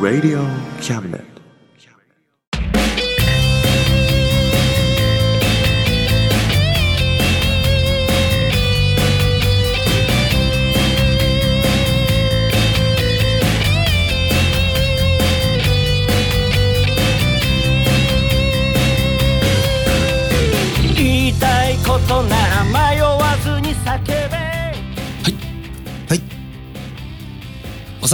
Radio Cabinet.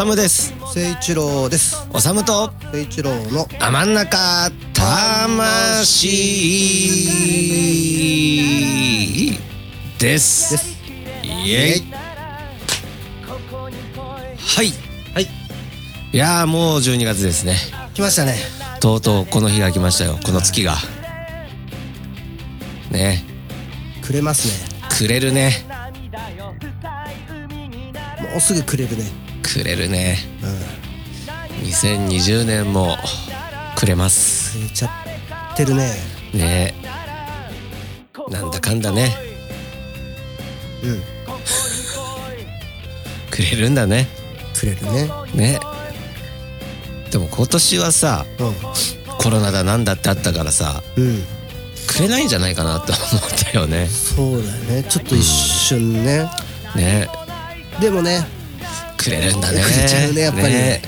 むです。誠一郎です。おさむと誠一郎のあ真ん中魂です。です。イエイ。はい。はい。いやーもう12月ですね。来ましたね。とうとうこの日が来ましたよ。この月が。ね。くれますね。くれるね。もうすぐくれるねくれるね。うん。2020年もくれます。くれちゃってるね。ね。なんだかんだね。うん。くれるんだね。くれるね。ね。でも今年はさコロナだなんだってあったからさうん。うんくれないんじゃないかなって思ったよね。そうだよね。ちょっと一瞬ね。ね。でもねくれるんだね。くれちゃうねやっぱり。ね。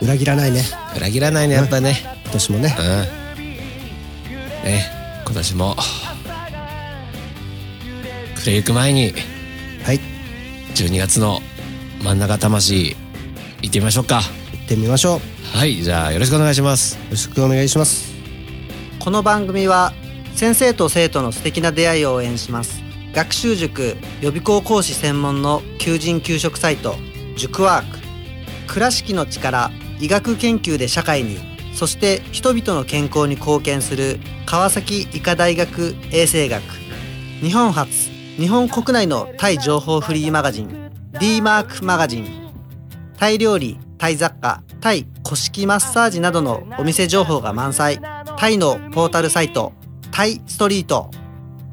裏切らないね。裏切らないねやっぱね。今年もね。うん。ね今年も。くれゆく前に。はい。12月の真ん中魂行ってみましょうか。行ってみましょう。よはいじゃあよろしくお願いします。ろしくお願いします。この番組は先生と生徒の素敵な出会いを応援します学習塾予備校講師専門の求人・給食サイト塾ワーク。倉敷の力医学研究で社会にそして人々の健康に貢献する川崎医科大学衛生学。日本初日本国内のタイ情報フリーマガジン d マークマガジン。タイ料理タイ雑貨タイ古式マッサージなどのお店情報が満載。タイのポータルサイトタイストリート。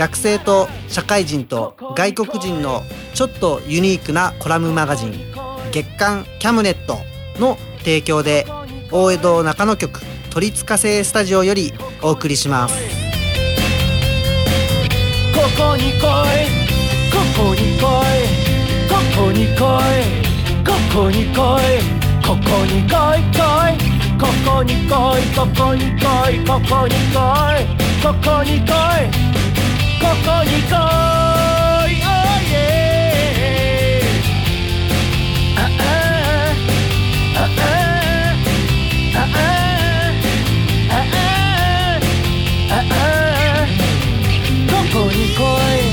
学生と社会人と外国人のちょっとユニークなコラムマガジン月刊キャムネットの提供で大江戸中野局都立火星スタジオよりお送りします。ここに来い。ここに来い。ここに来い。ここに来い。ここに来い来い。ここに来い。ここに来い。ここに来い。ここに来い。ここに来い Oh yeah. あああああああああここに来い。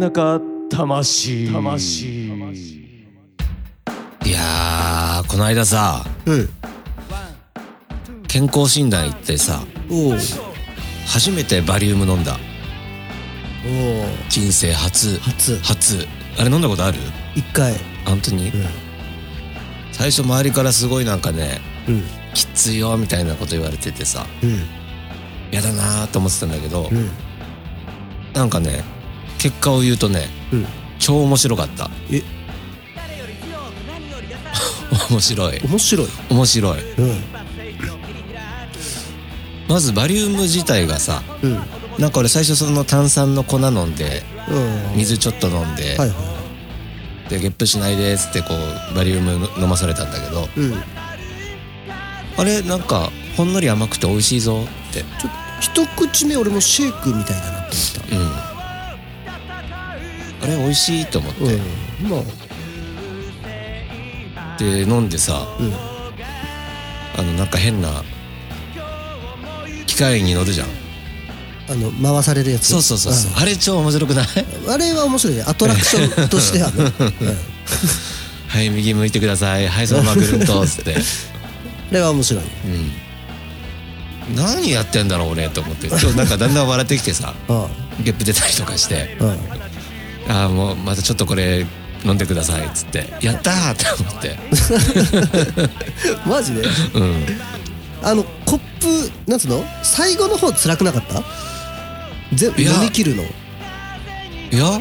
中魂。魂。いやーこの間さうん健康診断行ってさおお初めてバリウム飲んだ。おお人生初。初。初。あれ飲んだことある？一回。本当に、うん。最初周りからすごいなんかねうん。きついよみたいなこと言われててさうんやだなーと思ってたんだけど、うんなんかね結果を言うとねうん。超面白かった。え？面白い。面白い。面白い。うん。まずバリウム自体がさうん。なんか俺最初その炭酸の粉飲んでうん。水ちょっと飲んで、はいはでゲップしないでっつってこうバリウム飲まされたんだけどいうん。あれなんかほんのり甘くて美味しいぞって。ちょっと一口目俺もシェイクみたいだなってうん。あれ美味しいと思って、うん。まあ。で飲んでさうん。あのなんか変な機械に乗るじゃん。あの回されるやつ？そうそうそうそう。あれ超面白くない？うんあれは面白い。ねアトラクションとしてはね、うん、はい右向いてください。はいそのままぐるんとっつって。あれは面白い。うん。何やってんだろう俺と思って。今日なんかだんだん笑ってきてさ。あ ゲップ出たりとかして。あうんああもうまたちょっとこれ飲んでくださいっつって。やったーって思って。マジで？うん。あのコップなんつうの？最後の方辛くなかった？全部飲み切るの？いや。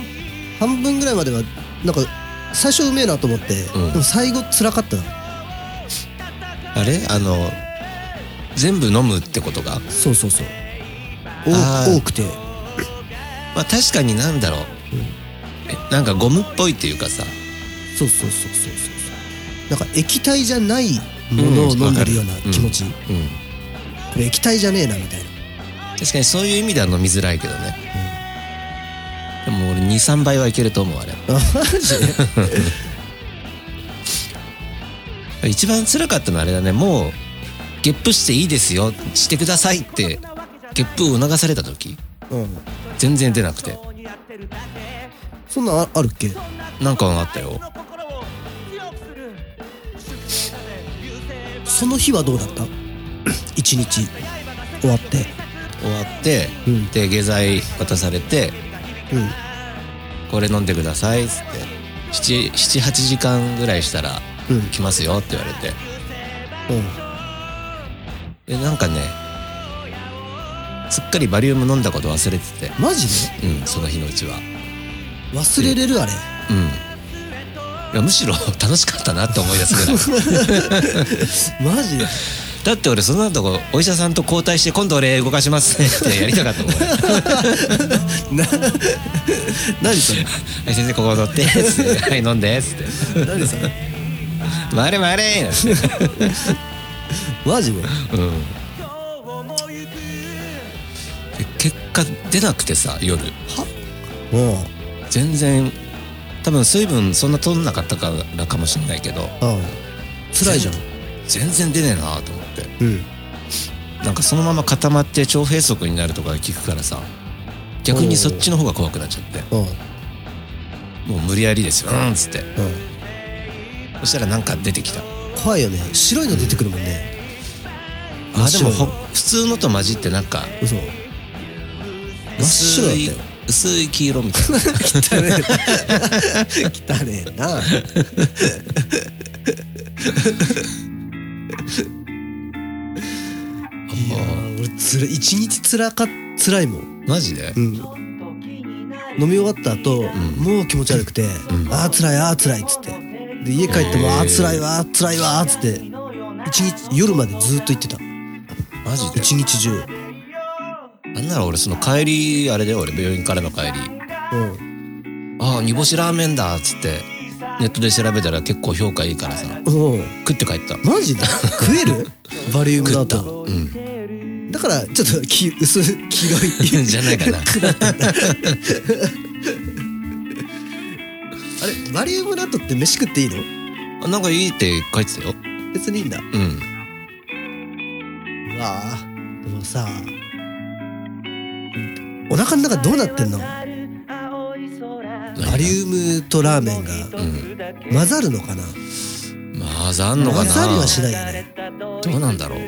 半分ぐらいまではなんか最初うめえなと思って、うん。でも最後辛かった。なあれ？あの全部飲むってことが？そうそうそう。多くて。まあ確かになんだろう、えなんかゴムっぽいっていうかさ。そうそうそうそうそう。なんか液体じゃないものを飲んでるような気持ち、うんこれ液体じゃねえなみたいな。確かにそういう意味では飲みづらいけどね、でも俺23倍はいけると思うあれ。一番辛かったのはあれだね。もうゲップしていいですよ。してくださいってゲップを促された時。うん。全然出なくてそんなんああるっけ？なんかあったよ。その日はどうだった？一日。終わって。終わって、うん。で下剤渡されてうん。これ飲んでくださいっつって。78時間ぐらいしたらうん。来ますよって言われて。うん。でなんかねすっかりバリウム飲んだこと忘れてて。マジで？うんその日のうちは忘れれるあれ。うん。いやむしろ楽しかったなって思い出すぐらい。マジで。だって俺その後お医者さんと交代して今度俺動かしますねってやりたかったもん。俺は何それ？い 先生ここ乗ってはい飲んでっつって。何それ？回れ回れ。なんてマジで？うん。で結果出なくてさ夜。も全然多分水分そんな取んなかったからかもしれないけどううん。辛いじゃん。全然。出ねえなと思って。うん。なんかそのまま固まって腸閉塞になるとか聞くからさ逆にそっちの方が怖くなっちゃって。うん。もう無理やりですよ。うん。っつって。うん。そしたらなんか出てきた。怖いよね。白いの出てくるもんね。真あっ白いでもほ普通のと混じってなんか嘘。真っ白だったよ薄い黄色みたいな。汚ねえ汚ねえな。いやー俺つら一日つらか辛いもん。マジで？うん。飲み終わった後、ん。もう気持ち悪くて、ん。ああ辛いああ辛いっつって。で家帰っても、ああ辛いわ辛いわっつって一日夜までずっと言ってた。マジで？一日中なんなら俺その帰りあれだよ俺病院からの帰り。うん。ああ煮干しラーメンだっつってネットで調べたら結構評価いいからさうん。食って帰った。マジで？食える？バリウムだと。うん。だからちょっとき薄い黄色い。じゃないかな。あれバリウムナットって飯食っていいの？あなんかいいって書いてたよ。別にいいんだ。うん。うわあでもさお腹の中どうなってんの？バリウムとラーメンがうん。混ざるのかな？混ざんのかな？混ざりはしないよね。どうなんだろう？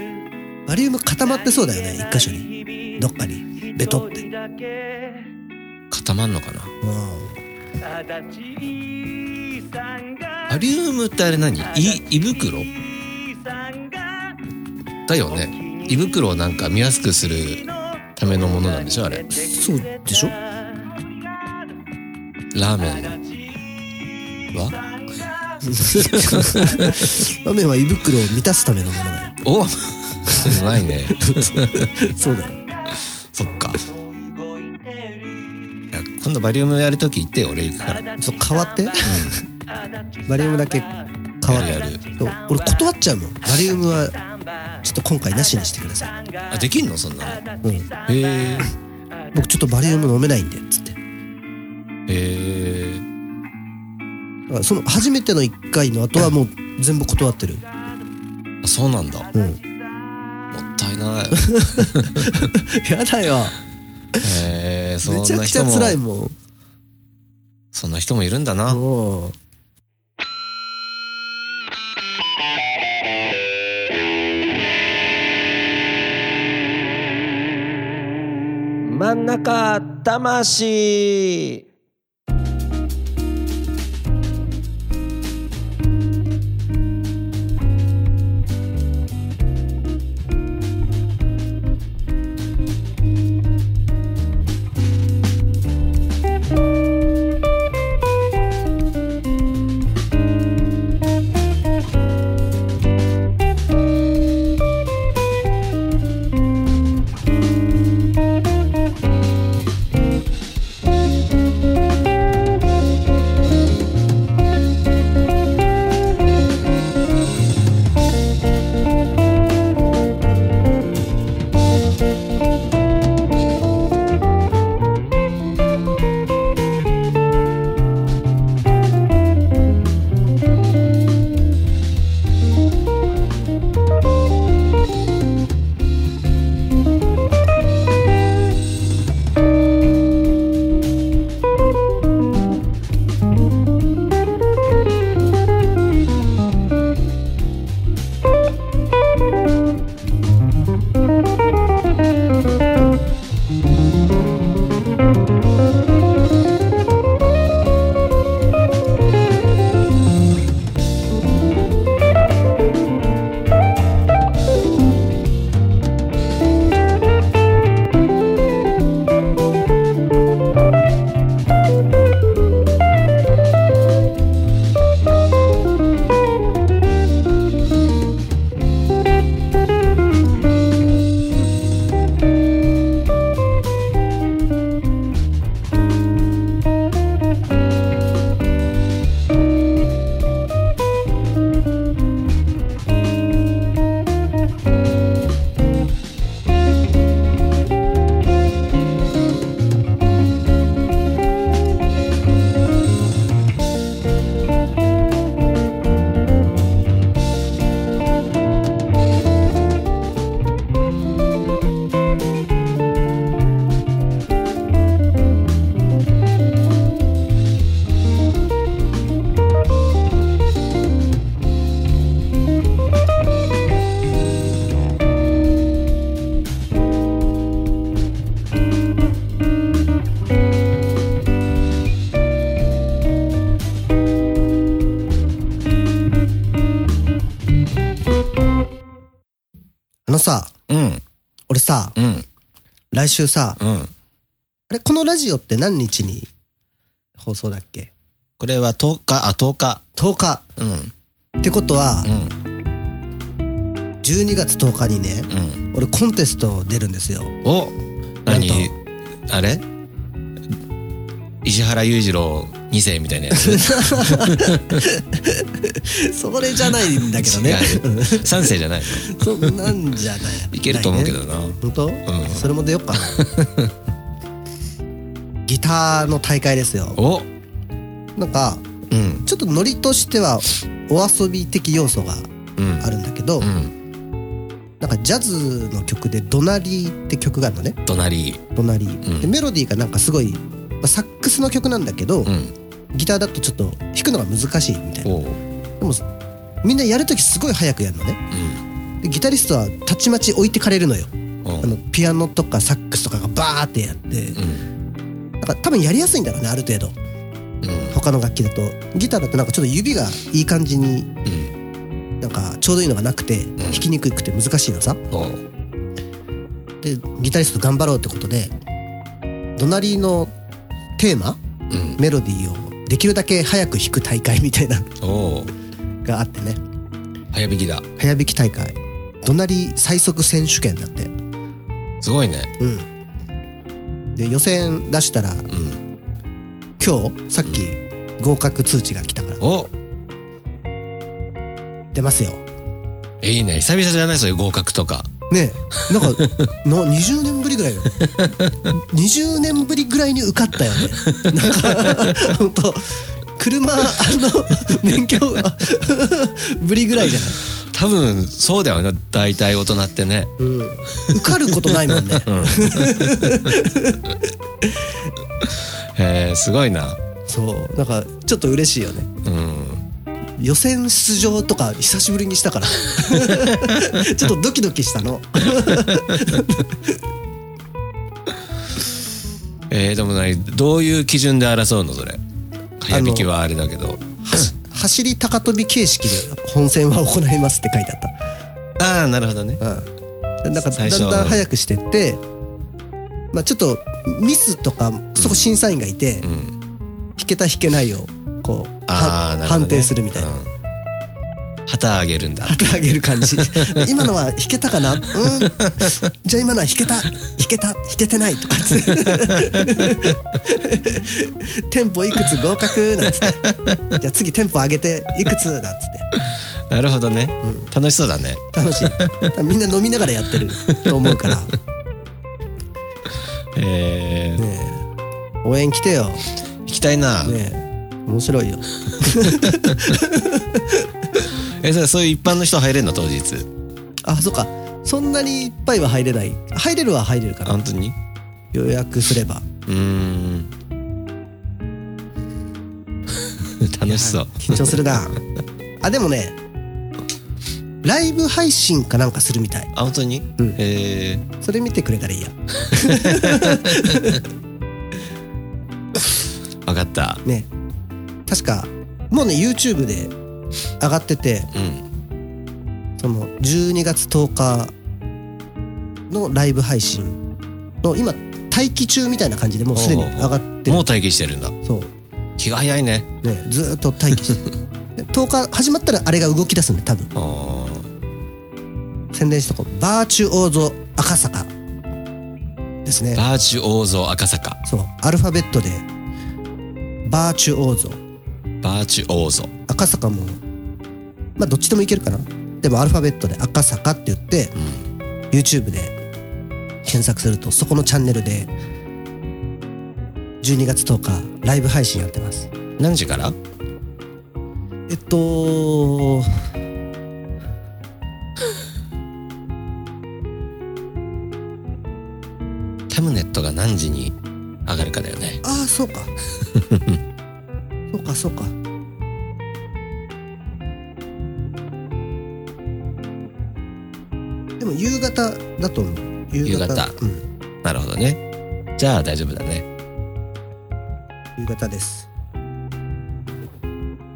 バリウム固まってそうだよね一箇所に。どっかに。ベトって。固まんのかな？うんアリウムってあれ何？い胃袋？だよね。胃袋をなんか見やすくするためのものなんでしょあれ。そうでしょ？ラーメン。は？ラーメンは胃袋を満たすためのものだよ。おうまいね。そうだよ。そっか。今度バリウムやるとき言ってよ俺行くから。ちょっと変わって、バリウムだけ変わって。やる俺断っちゃうもん。バリウムはちょっと今回なしにしてください、あできんの？そんなの。へうん、え。僕ちょっとバリウム飲めないんでっつって。へえ。その初めての1回の後はもう全部断ってる。あそうなんだ。もうん。ったいない。やだよ。へえそんめちゃくちゃな人も辛いもん。そんな人もいるんだな。も真ん中魂。さうん。俺さうん。来週さうん。あれこのラジオって何日に放送だっけ？これは10日。あ10日。10日。うん。ってことはうん。12月10日にねうん。俺コンテスト出るんですよ。お何？あれ？石原裕次郎2世みたいなやつ。それじゃないんだけどね。違う。3世じゃないの。そんなんじゃない。いけると思うけどな。本当、ん。それも出よっかな。ギターの大会ですよ。お。なんかうん。ちょっとノリとしてはお遊び的要素がうん。あるんだけど、うんなんかジャズの曲で「ドナリー」って曲があるのね隣「ドナリー」うんでメロディーがなんかすごい、まあサックスの曲なんだけど、うんギターだとちょっと弾くのが難しいみたいな。でもみんなやるときすごい早くやるのね。うん。でギタリストはたちまち置いてかれるのよ。あのピアノとかサックスとかがバーってやって。うん。なんか多分やりやすいんだろうねある程度。うん。他の楽器だと。ギターだとなんかちょっと指がいい感じにうん。なんかちょうどいいのがなくて弾きにくくて難しいのさ。でギタリスト頑張ろうってことで「隣のテーマうん。メロディーをできるだけ早く弾く大会みたいな。のおおがあってね。早弾きだ。早弾き大会。怒鳴り最速選手権だって。すごいね。うん。で予選出したらうん。今日さっき合格通知が来たから。お。出ますよ。いいね。久々じゃない？そういう合格とかねえなんかな20年ぶりぐらいよ。20年ぶりぐらいに受かったよね。なんか本当車あの免許ぶりぐらいじゃない？多分そうだよね。大体大人ってね。うん、受かることないもんね。へえすごいな。そう。なんかちょっと嬉しいよね。うん予選出場とか久しぶりにしたから。ちょっとドキドキしたの。えー、でも何？どういう基準で争うのそれ？早引きはあれだけど。走り高跳び形式で本戦は行いますって書いてあっああなるほどね。たうん。なんかだ最初んだん早くしてってまあちょっとミスとかそこ審査員がいて、うん。弾けた弾けないをこう判定するみたいな、うん。旗あげるんだ。旗あげる感じ。今のは弾けたかな？うん。じゃあ今のは弾けた。弾けた？弾けてないとか テンポいくつ合格なんつって。じゃあ次テンポ上げていくつなんつって。なるほどね、楽しそうだね。楽しい。みんな飲みながらやってると思うから。ね えー。え。応援来てよ。行きたいな、ねえ面白いよ。えそれそういう一般の人入れんの当日？あそっか。そんなにいっぱいは入れない。入れるは入れるから。本当に？予約すれば。うーん。楽しそう。緊張するな。あでもねライブ配信かなんかするみたい。あ本当に、うん。えそれ見てくれたらいいや。ー、分かった。ね確かもうね YouTube で上がっててうんその12月10日のライブ配信の今待機中みたいな感じでもうすでに上がってる。もう待機してるんだ。そう。気が早いね。ねずーっと待機してる。で10日始まったらあれが動き出すんで多分。あ宣伝しとこう。バーチュオーゾ赤坂。ですね。ーバーチュオーゾ赤坂。そう。アルファベットでバーチュオーゾバーチュオーゾ赤坂もまあどっちでもいけるかな。でもアルファベットで赤坂って言って、YouTube で検索するとそこのチャンネルで12月10日ライブ配信やってます。何時から？えっとタムネットが何時に上がるかだよね。ああそうかそうかそうか。でも夕方だと思う。夕方。うん。なるほどね。じゃあ大丈夫だね。夕方です。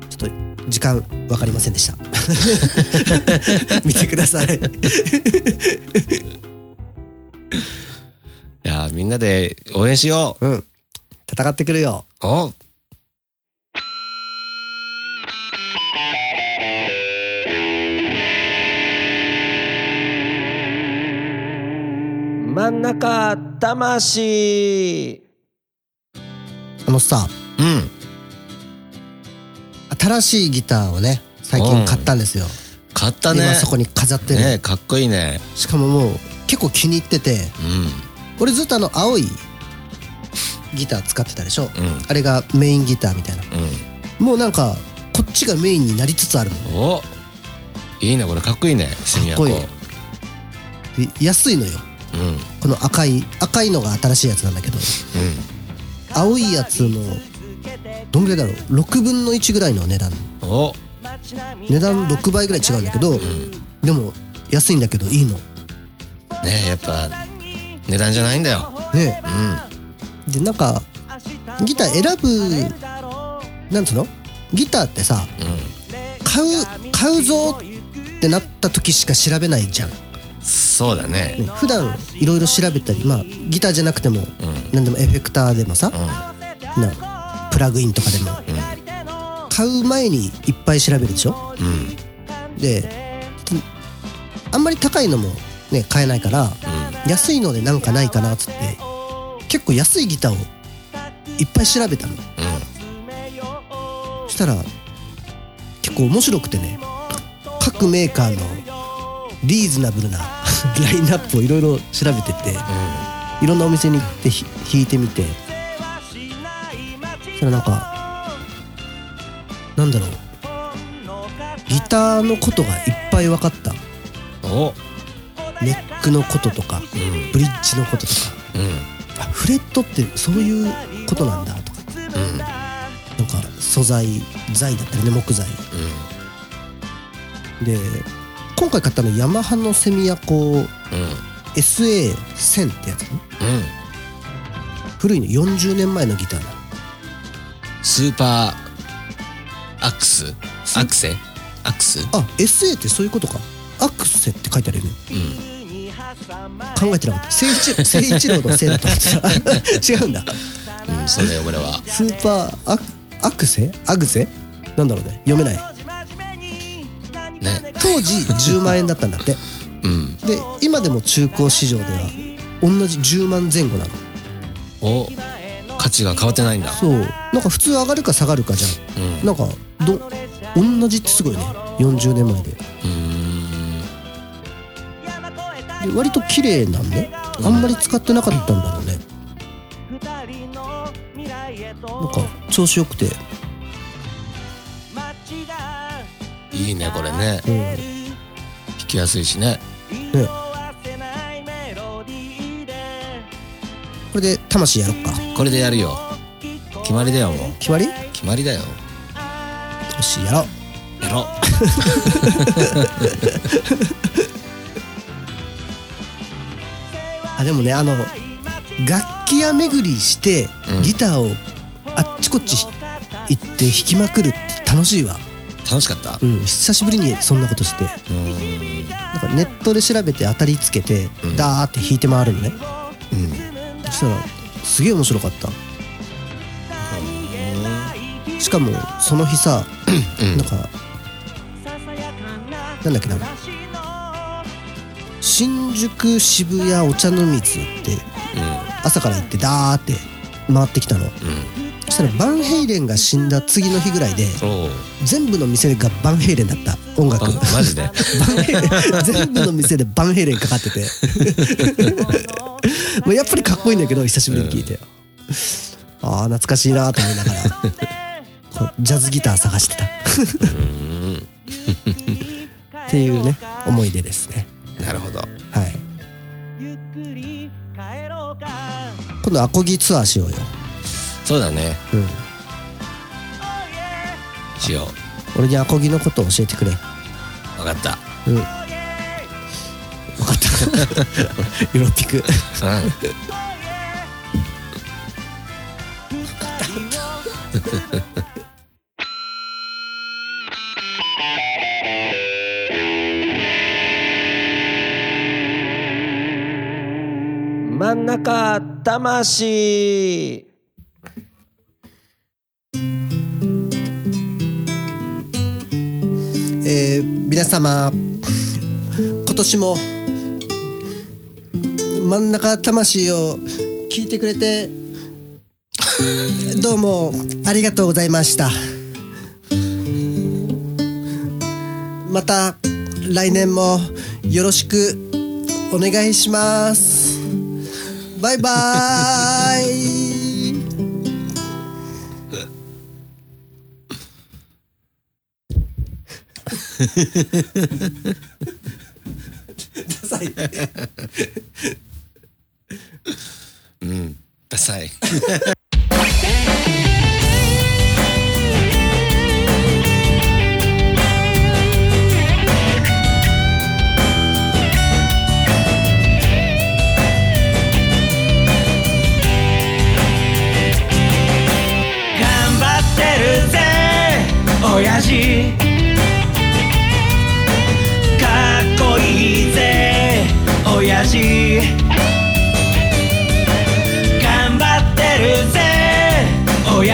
ちょっと時間わかりませんでした。見てください。いやーみんなで応援しよう。ん。戦ってくるよ。う。お真ん中魂。あのさうん。新しいギターをね最近買ったんですよ、買ったね。今そこに飾ってる、ねかっこいいね。しかももう結構気に入ってて。う俺ずっとあの青いギター使ってたでしょ、んうん。あれがメインギターみたいな。うもうなんかこっちがメインになりつつあるお。いいねこれ。かっこいいね。墨かっこいい。安いのよこの赤い赤いのが新しいやつなんだけど青いやつのどんぐらいだろう？6分の1ぐらいの値段。お。値段6倍ぐらい違うんだけど、でも安いんだけどいいの。ねえやっぱ値段じゃないんだよ。ねうん。でなんかギター選ぶなんつうの？ギターってさう買う買うぞってなった時しか調べないじゃんそうだね。普段いろいろ調べたりまあギターじゃなくても、ん。何でもエフェクターでもさ、うん。なプラグインとかでも、買う前にいっぱい調べるでしょ？うん。できあんまり高いのもね買えないから安いのでなんかないかなっつって結構安いギターをいっぱい調べたの。そしたら結構面白くてね各メーカーのリーズナブルな ラインナップをいろいろ調べてていろんなお店に行ってひ弾いてみてそしたらなんかなんだろう。ギターのことがいっぱい分かった。お。ネックのこととかうん。ブリッジのこととか。うん。あフレットってそういうことなんだとか。うん。なんか素材だったりね木材。で今回買ったのヤマハのセミアコうん。うん SA1000 ってやつね。うん。古いの。40年前のギターなの。 Super Axe？アクセ？ Axe？あ SA ってそういうことか。アクセって書いてあるよね。うん。考えてなかった。聖一 聖一郎のせいだと思ってた。違うんだ。うんそうだよ俺は。スーパーアクアクセ？アグセなんだろうね。読めない。ね当時10万円だったんだって。うん。で今でも中古市場では同じ10万前後なの。お価値が変わってないんだ。そう。なんか普通上がるか下がるかじゃうん。んなんかど同じってすごいね。40年前で。うーん。で割と綺麗なんねあんまり使ってなかったんだろうね。なんか調子よくていいねこれね。うん。ね弾きやすいしね。これで魂やろっか。これでやるよ。決まりだよもう。決まり？よ決まりだよ。しやろう。やろ あでもねあの楽器屋巡りしてうん。ギターをあっちこっち行って弾きまくるって楽しいわ楽しかった？うん。久しぶりにそんなことして。うーん。なんかネットで調べて当たりつけてうん。ダーって弾いて回るのね。うん。そしたらすげえ面白かった。しかもその日さうん。なんかなんだっけな。新宿渋谷お茶の水って朝から行ってダーって回ってきたの。うん。そしたらバンヘイレンが死んだ次の日ぐらいで全部の店がバンヘイレンだった音楽。あマジで？バンヘイレン全部の店でバンヘイレンかかってて。もうやっぱりかっこいいんだけど久しぶりに聞いて、ああ懐かしいなと思いながら。こうジャズギター探してた。うん。っていうね思い出ですね。なるほど。はい。今度アコギツアーしようよそうだね。うん。しよ俺にアコギのことを教えてくれ。う分かった。うん。分かった。よろぴくうん真ん中魂様。今年も真ん中魂を聞いてくれてどうもありがとうございました。また来年もよろしくお願いします。バイバーイ。ダサい。うん。ダサい。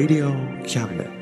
Radio Cabinet.